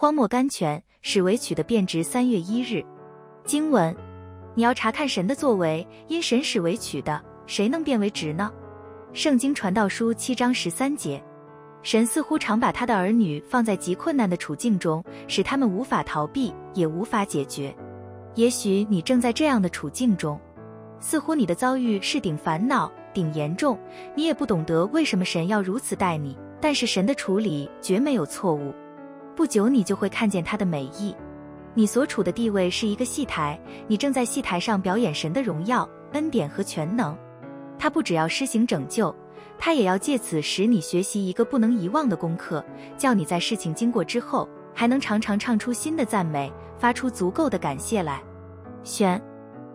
荒漠甘泉，使为曲的变值三月一日。经文，你要查看神的作为，因神使为曲的，谁能变为直呢？圣经传道书七章十三节。神似乎常把他的儿女放在极困难的处境中，使他们无法逃避，也无法解决。也许你正在这样的处境中，似乎你的遭遇是顶烦恼、顶严重，你也不懂得为什么神要如此待你。但是神的处理绝没有错误，不久你就会看见他的美意。你所处的地位是一个戏台，你正在戏台上表演神的荣耀、恩典和全能。他不只要施行拯救。他也要借此使你学习一个不能遗忘的功课，叫你在事情经过之后，还能常常唱出新的赞美，发出足够的感谢来。选。